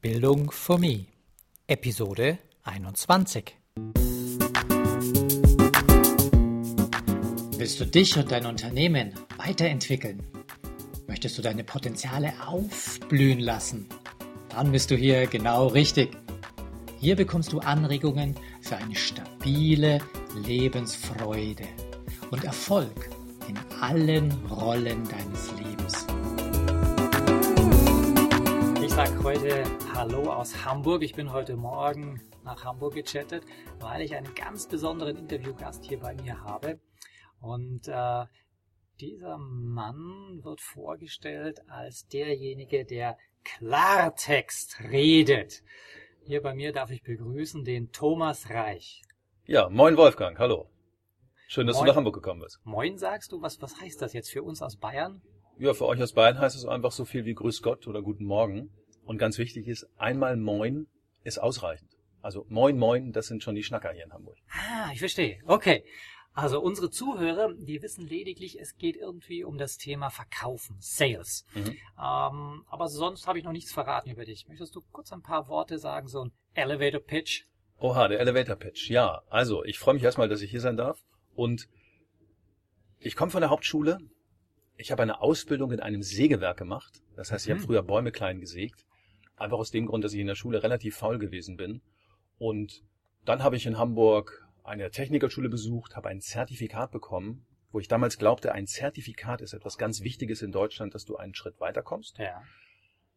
Bildung for Me, Episode 21. Willst du dich und dein Unternehmen weiterentwickeln? Möchtest du deine Potenziale aufblühen lassen? Dann bist du hier genau richtig. Hier bekommst du Anregungen für eine stabile Lebensfreude und Erfolg in allen Rollen deines Lebens. Ich sage heute Hallo aus Hamburg. Ich bin heute Morgen nach Hamburg gechattet, weil ich einen ganz besonderen Interviewgast hier bei mir habe. Und äh, dieser Mann wird vorgestellt als derjenige, der Klartext redet. Hier bei mir darf ich begrüßen den Thomas Reich. Ja, moin Wolfgang, hallo. Schön, dass Moin. du nach Hamburg gekommen bist. Moin sagst du, was, was heißt das jetzt für uns aus Bayern? Ja, für euch aus Bayern heißt es einfach so viel wie Grüß Gott oder Guten Morgen. Und ganz wichtig ist, einmal Moin ist ausreichend. Also Moin Moin, das sind schon die Schnacker hier in Hamburg. Ah, ich verstehe. Okay. Also unsere Zuhörer, die wissen lediglich, es geht irgendwie um das Thema Verkaufen, Sales. Mhm. Ähm, aber sonst habe ich noch nichts verraten über dich. Möchtest du kurz ein paar Worte sagen, so ein Elevator Pitch? Oha, der Elevator Pitch. Ja, also ich freue mich erstmal, dass ich hier sein darf. Und ich komme von der Hauptschule. Ich habe eine Ausbildung in einem Sägewerk gemacht. Das heißt, ich habe Mhm. früher Bäume klein gesägt. Einfach aus dem Grund, dass ich in der Schule relativ faul gewesen bin. Und dann habe ich in Hamburg eine Technikerschule besucht, habe ein Zertifikat bekommen, wo ich damals glaubte, ein Zertifikat ist etwas ganz Wichtiges in Deutschland, dass du einen Schritt weiterkommst. Ja.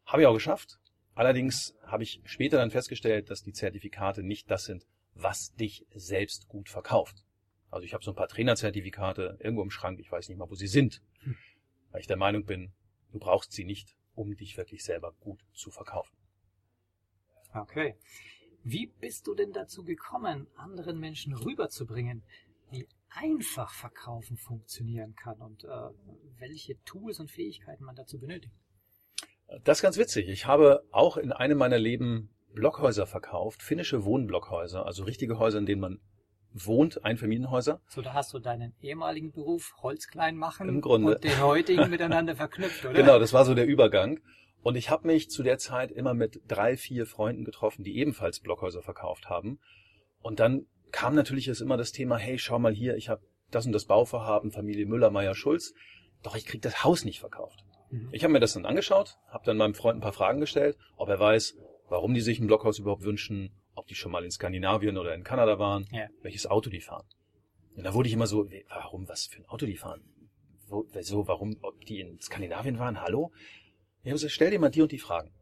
Habe ich auch geschafft. Allerdings habe ich später dann festgestellt, dass die Zertifikate nicht das sind, was dich selbst gut verkauft. Also ich habe so ein paar Trainerzertifikate irgendwo im Schrank, ich weiß nicht mal, wo sie sind, Hm. weil ich der Meinung bin, du brauchst sie nicht, um dich wirklich selber gut zu verkaufen. Okay. Wie bist du denn dazu gekommen, anderen Menschen rüberzubringen, wie einfach Verkaufen funktionieren kann und äh, welche Tools und Fähigkeiten man dazu benötigt? Das ist ganz witzig. Ich habe auch in einem meiner Leben Blockhäuser verkauft, finnische Wohnblockhäuser, also richtige Häuser, in denen man wohnt, Einfamilienhäuser. So, da hast du deinen ehemaligen Beruf Holz klein machen Im Grunde. und den heutigen miteinander verknüpft, oder? Genau, das war so der Übergang. Und ich habe mich zu der Zeit immer mit drei, vier Freunden getroffen, die ebenfalls Blockhäuser verkauft haben. Und dann kam natürlich jetzt immer das Thema, hey, schau mal hier, ich habe das und das Bauvorhaben, Familie Müller, Meier, Schulz, doch ich krieg das Haus nicht verkauft. Mhm. Ich habe mir das dann angeschaut, habe dann meinem Freund ein paar Fragen gestellt, ob er weiß, warum die sich ein Blockhaus überhaupt wünschen, ob die schon mal in Skandinavien oder in Kanada waren, Ja. welches Auto die fahren. Und da wurde ich immer so, warum, was für ein Auto die fahren? Wo, wieso, warum, ob die in Skandinavien waren? Hallo? Ich habe gesagt, stell dir mal die und die Fragen.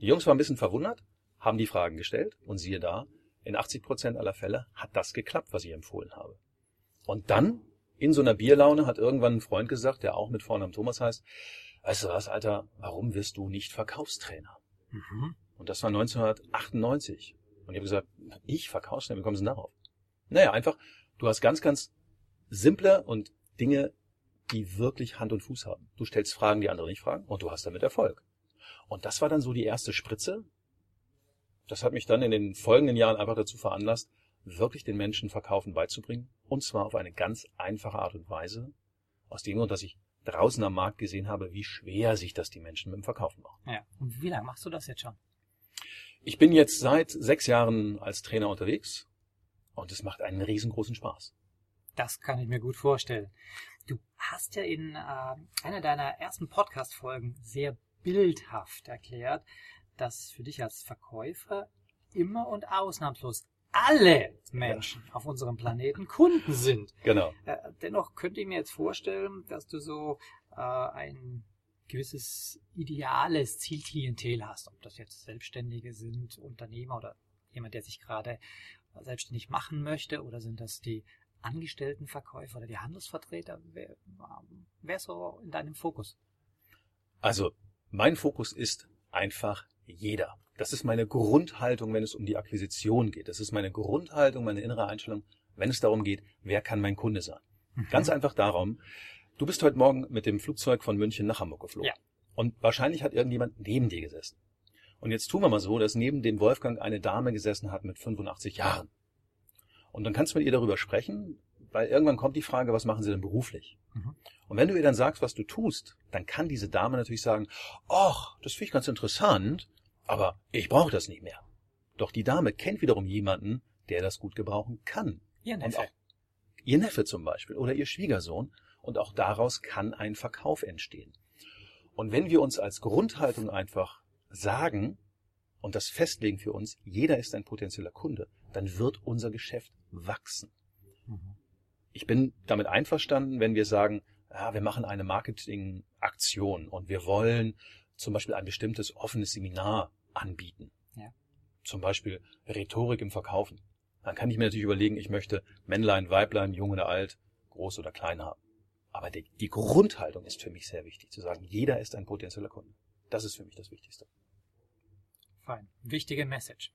Die Jungs waren ein bisschen verwundert, haben die Fragen gestellt und siehe da, in 80 Prozent aller Fälle hat das geklappt, was ich empfohlen habe. Und dann, in so einer Bierlaune, hat irgendwann ein Freund gesagt, der auch mit Vornamen Thomas heißt, weißt du was, Alter, warum wirst du nicht Verkaufstrainer? Mhm. Und das war 1998. Und ich habe gesagt, ich Verkaufstrainer, wie du denn darauf? Naja, einfach, du hast ganz, ganz simple und Dinge, die wirklich Hand und Fuß haben. Du stellst Fragen, die andere nicht fragen und du hast damit Erfolg. Und das war dann so die erste Spritze. Das hat mich dann in den folgenden Jahren einfach dazu veranlasst, wirklich den Menschen Verkaufen beizubringen. Und zwar auf eine ganz einfache Art und Weise. Aus dem Grund, dass ich draußen am Markt gesehen habe, wie schwer sich das die Menschen mit dem Verkaufen machen. Ja. Und wie lange machst du das jetzt schon? Ich bin jetzt seit sechs Jahren als Trainer unterwegs und es macht einen riesengroßen Spaß. Das kann ich mir gut vorstellen. Du hast ja in äh, einer deiner ersten Podcast-Folgen sehr bildhaft erklärt, dass für dich als Verkäufer immer und ausnahmslos alle Menschen auf unserem Planeten Kunden sind. Genau. Äh, dennoch könnte ich mir jetzt vorstellen, dass du so äh, ein gewisses ideales Zielklientel hast, ob das jetzt Selbstständige sind, Unternehmer oder jemand, der sich gerade selbstständig machen möchte, oder sind das die Angestelltenverkäufer oder die Handelsvertreter? Wer, ähm, wer ist so in deinem Fokus? Also, mein Fokus ist einfach jeder. Das ist meine Grundhaltung, wenn es um die Akquisition geht. Das ist meine Grundhaltung, meine innere Einstellung, wenn es darum geht, wer kann mein Kunde sein. Ganz einfach darum, du bist heute Morgen mit dem Flugzeug von München nach Hamburg geflogen. Ja. Und wahrscheinlich hat irgendjemand neben dir gesessen. Und jetzt tun wir mal so, dass neben dem Wolfgang eine Dame gesessen hat mit 85 Jahren. Und dann kannst du mit ihr darüber sprechen, weil irgendwann kommt die Frage, was machen Sie denn beruflich? Mhm. Und wenn du ihr dann sagst, was du tust, dann kann diese Dame natürlich sagen, ach, das finde ich ganz interessant, Aber ich brauche das nicht mehr. Doch die Dame kennt wiederum jemanden, der das gut gebrauchen kann. Ihr Neffe. ihr Neffe zum Beispiel oder ihr Schwiegersohn. Und auch daraus kann ein Verkauf entstehen. Und wenn wir uns als Grundhaltung einfach sagen und das festlegen für uns, jeder ist ein potenzieller Kunde, dann wird unser Geschäft wachsen. Mhm. Ich bin damit einverstanden, wenn wir sagen, ja, wir machen eine Marketingaktion und wir wollen zum Beispiel ein bestimmtes offenes Seminar anbieten. Ja. Zum Beispiel Rhetorik im Verkaufen. Dann kann ich mir natürlich überlegen, ich möchte Männlein, Weiblein, jung oder alt, groß oder klein haben. Aber die, die Grundhaltung ist für mich sehr wichtig, zu sagen, jeder ist ein potenzieller Kunde. Das ist für mich das Wichtigste. Fein. Wichtige Message.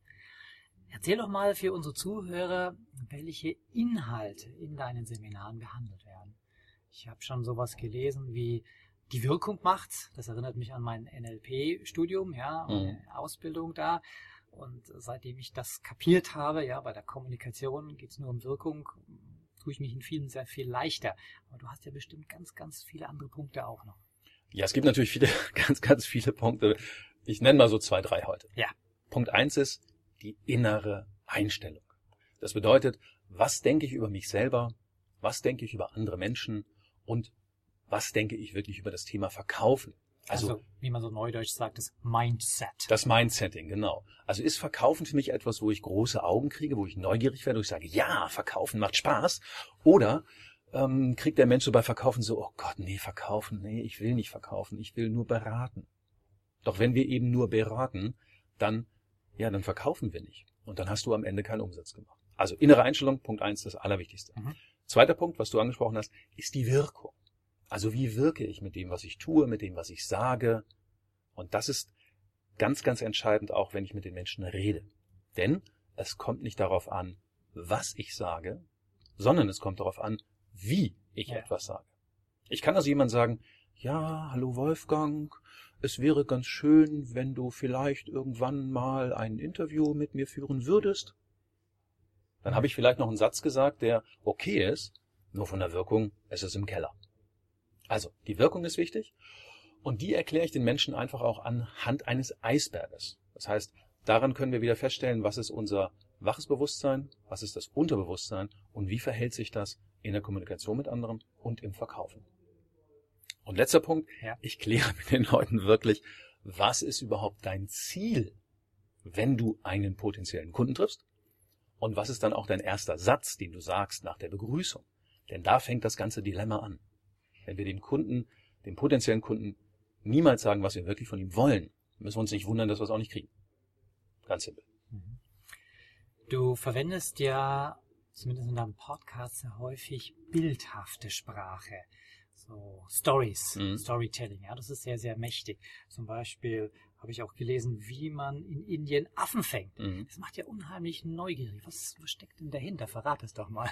Erzähl doch mal für unsere Zuhörer, welche Inhalte in deinen Seminaren behandelt werden. Ich habe schon sowas gelesen wie die Wirkung macht's. Das erinnert mich an mein NLP-Studium, ja, meine Ausbildung da. Und seitdem ich das kapiert habe, ja, bei der Kommunikation geht's nur um Wirkung, tue ich mich in vielen sehr viel leichter. Aber du hast ja bestimmt ganz, ganz viele andere Punkte auch noch. Ja, es gibt natürlich viele, ganz, ganz viele Punkte. Ich nenne mal so zwei, drei heute. Ja. Punkt eins ist die innere Einstellung. Das bedeutet, was denke ich über mich selber? Was denke ich über andere Menschen? Und was denke ich wirklich über das Thema Verkaufen? Also, Also, wie man so neudeutsch sagt, das Mindset. das Mindsetting, genau. Also ist Verkaufen für mich etwas, wo ich große Augen kriege, wo ich neugierig werde, wo ich sage, ja, Verkaufen macht Spaß. Oder ähm, kriegt der Mensch so bei Verkaufen so, oh Gott, nee, verkaufen, nee, ich will nicht verkaufen, ich will nur beraten. Doch wenn wir eben nur beraten, dann, ja, dann verkaufen wir nicht. Und dann hast du am Ende keinen Umsatz gemacht. Also innere Einstellung, Punkt eins, das Allerwichtigste. Mhm. Zweiter Punkt, was du angesprochen hast, ist die Wirkung. Also wie wirke ich mit dem, was ich tue, mit dem, was ich sage. Und das ist ganz, ganz entscheidend, auch wenn ich mit den Menschen rede. Denn es kommt nicht darauf an, was ich sage, sondern es kommt darauf an, wie ich Ja. etwas sage. Ich kann also jemand sagen, ja, hallo Wolfgang, es wäre ganz schön, wenn du vielleicht irgendwann mal ein Interview mit mir führen würdest. Dann habe ich vielleicht noch einen Satz gesagt, der okay ist, nur von der Wirkung, es ist im Keller. Also, die Wirkung ist wichtig und die erkläre ich den Menschen einfach auch anhand eines Eisberges. Das heißt, daran können wir wieder feststellen, was ist unser waches Bewusstsein, was ist das Unterbewusstsein und wie verhält sich das in der Kommunikation mit anderen und im Verkaufen. Und letzter Punkt, ich kläre mit den Leuten wirklich, was ist überhaupt dein Ziel, wenn du einen potenziellen Kunden triffst? Und was ist dann auch dein erster Satz, den du sagst nach der Begrüßung? Denn da fängt das ganze Dilemma an. Wenn wir dem Kunden, dem potenziellen Kunden, niemals sagen, was wir wirklich von ihm wollen, müssen wir uns nicht wundern, dass wir es auch nicht kriegen. Ganz simpel. Mhm. Du verwendest ja, zumindest in deinem Podcast, sehr häufig bildhafte Sprache. So Stories, Mhm. Storytelling, ja, das ist sehr, sehr mächtig. Zum Beispiel habe ich auch gelesen, wie man in Indien Affen fängt. Mhm. Das macht ja unheimlich neugierig. Was, was steckt denn dahinter? Verrat es doch mal.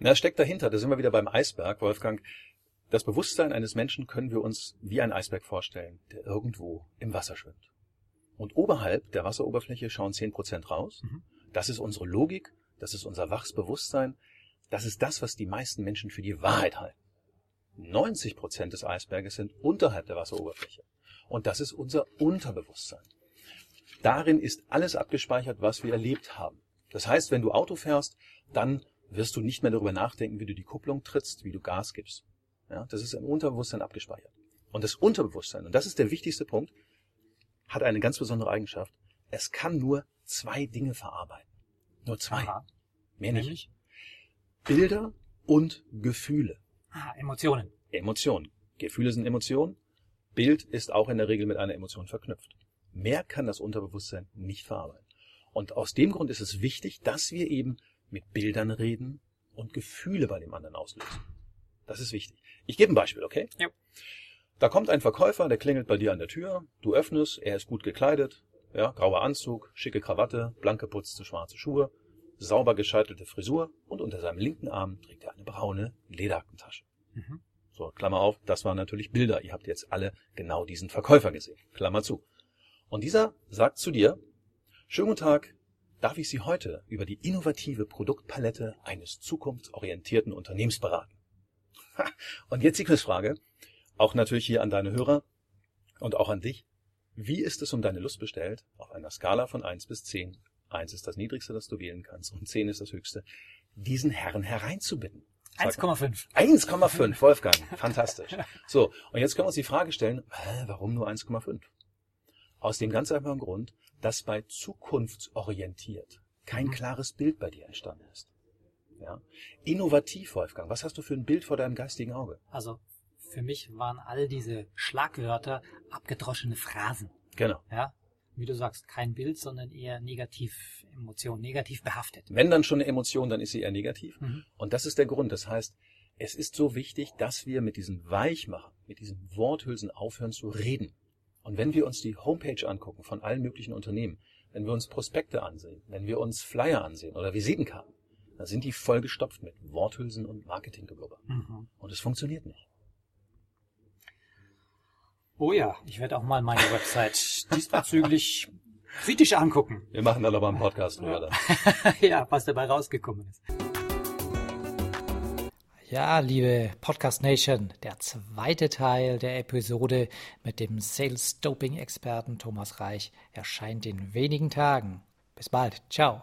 Na, es steckt dahinter, da sind wir wieder beim Eisberg, Wolfgang. Das Bewusstsein eines Menschen können wir uns wie ein Eisberg vorstellen, der irgendwo im Wasser schwimmt. Und oberhalb der Wasseroberfläche schauen 10% raus. Mhm. Das ist unsere Logik, das ist unser waches Bewusstsein, das ist das, was die meisten Menschen für die Wahrheit halten. 90% des Eisberges sind unterhalb der Wasseroberfläche. Und das ist unser Unterbewusstsein. Darin ist alles abgespeichert, was wir erlebt haben. Das heißt, wenn du Auto fährst, dann wirst du nicht mehr darüber nachdenken, wie du die Kupplung trittst, wie du Gas gibst. Ja, das ist im Unterbewusstsein abgespeichert. Und das Unterbewusstsein, und das ist der wichtigste Punkt, hat eine ganz besondere Eigenschaft. Es kann nur zwei Dinge verarbeiten. Nur zwei. Aha. Mehr nicht. Nämlich? Bilder und Gefühle. Ah, Emotionen. Emotionen. Gefühle sind Emotionen. Bild ist auch in der Regel mit einer Emotion verknüpft. Mehr kann das Unterbewusstsein nicht verarbeiten. Und aus dem Grund ist es wichtig, dass wir eben mit Bildern reden und Gefühle bei dem anderen auslösen. Das ist wichtig. Ich gebe ein Beispiel, okay? Ja. Da kommt ein Verkäufer, der klingelt bei dir an der Tür, du öffnest, er ist gut gekleidet, ja, grauer Anzug, schicke Krawatte, blank geputzte schwarze Schuhe, sauber gescheitelte Frisur und unter seinem linken Arm trägt er eine braune Lederaktentasche. Mhm. So, Klammer auf, das waren natürlich Bilder. Ihr habt jetzt alle genau diesen Verkäufer gesehen. Klammer zu. Und dieser sagt zu dir, schönen guten Tag, darf ich Sie heute über die innovative Produktpalette eines zukunftsorientierten Unternehmens beraten? Und jetzt die Quizfrage, auch natürlich hier an deine Hörer und auch an dich. Wie ist es um deine Lust bestellt? Auf einer Skala von 1 bis 10. 1 ist das niedrigste, das du wählen kannst und 10 ist das höchste. Diesen Herrn hereinzubitten. 1,5. 1,5, Wolfgang. Fantastisch. So, und jetzt können wir uns die Frage stellen, warum nur 1,5? Aus dem ganz einfachen Grund, dass bei zukunftsorientiert kein klares Bild bei dir entstanden ist. Ja? Innovativ, Wolfgang. Was hast du für ein Bild vor deinem geistigen Auge? Also für mich waren all diese Schlagwörter abgedroschene Phrasen. Genau. Ja, wie du sagst, kein Bild, sondern eher negativ Emotion, negativ behaftet. Wenn dann schon eine Emotion, dann ist sie eher negativ. Mhm. Und das ist der Grund. Das heißt, es ist so wichtig, dass wir mit diesem Weichmachen, mit diesen Worthülsen aufhören zu reden. Und wenn wir uns die Homepage angucken von allen möglichen Unternehmen, wenn wir uns Prospekte ansehen, wenn wir uns Flyer ansehen oder Visitenkarten, dann sind die vollgestopft mit Worthülsen und Marketinggeblubber. Mhm. Und es funktioniert nicht. Oh ja, ich werde auch mal meine Website diesbezüglich kritisch angucken. Wir machen dann aber einen Podcast drüber. Dann. ja, was dabei rausgekommen ist. Ja, liebe Podcast Nation, der zweite Teil der Episode mit dem Sales Doping Experten Thomas Reich erscheint in wenigen Tagen. Bis bald. Ciao.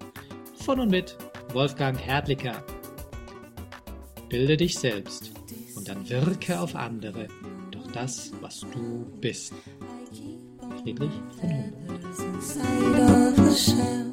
von und mit Wolfgang Herdlicker. Bilde dich selbst und dann wirke auf andere durch das, was du bist. Friedrich von Humboldt.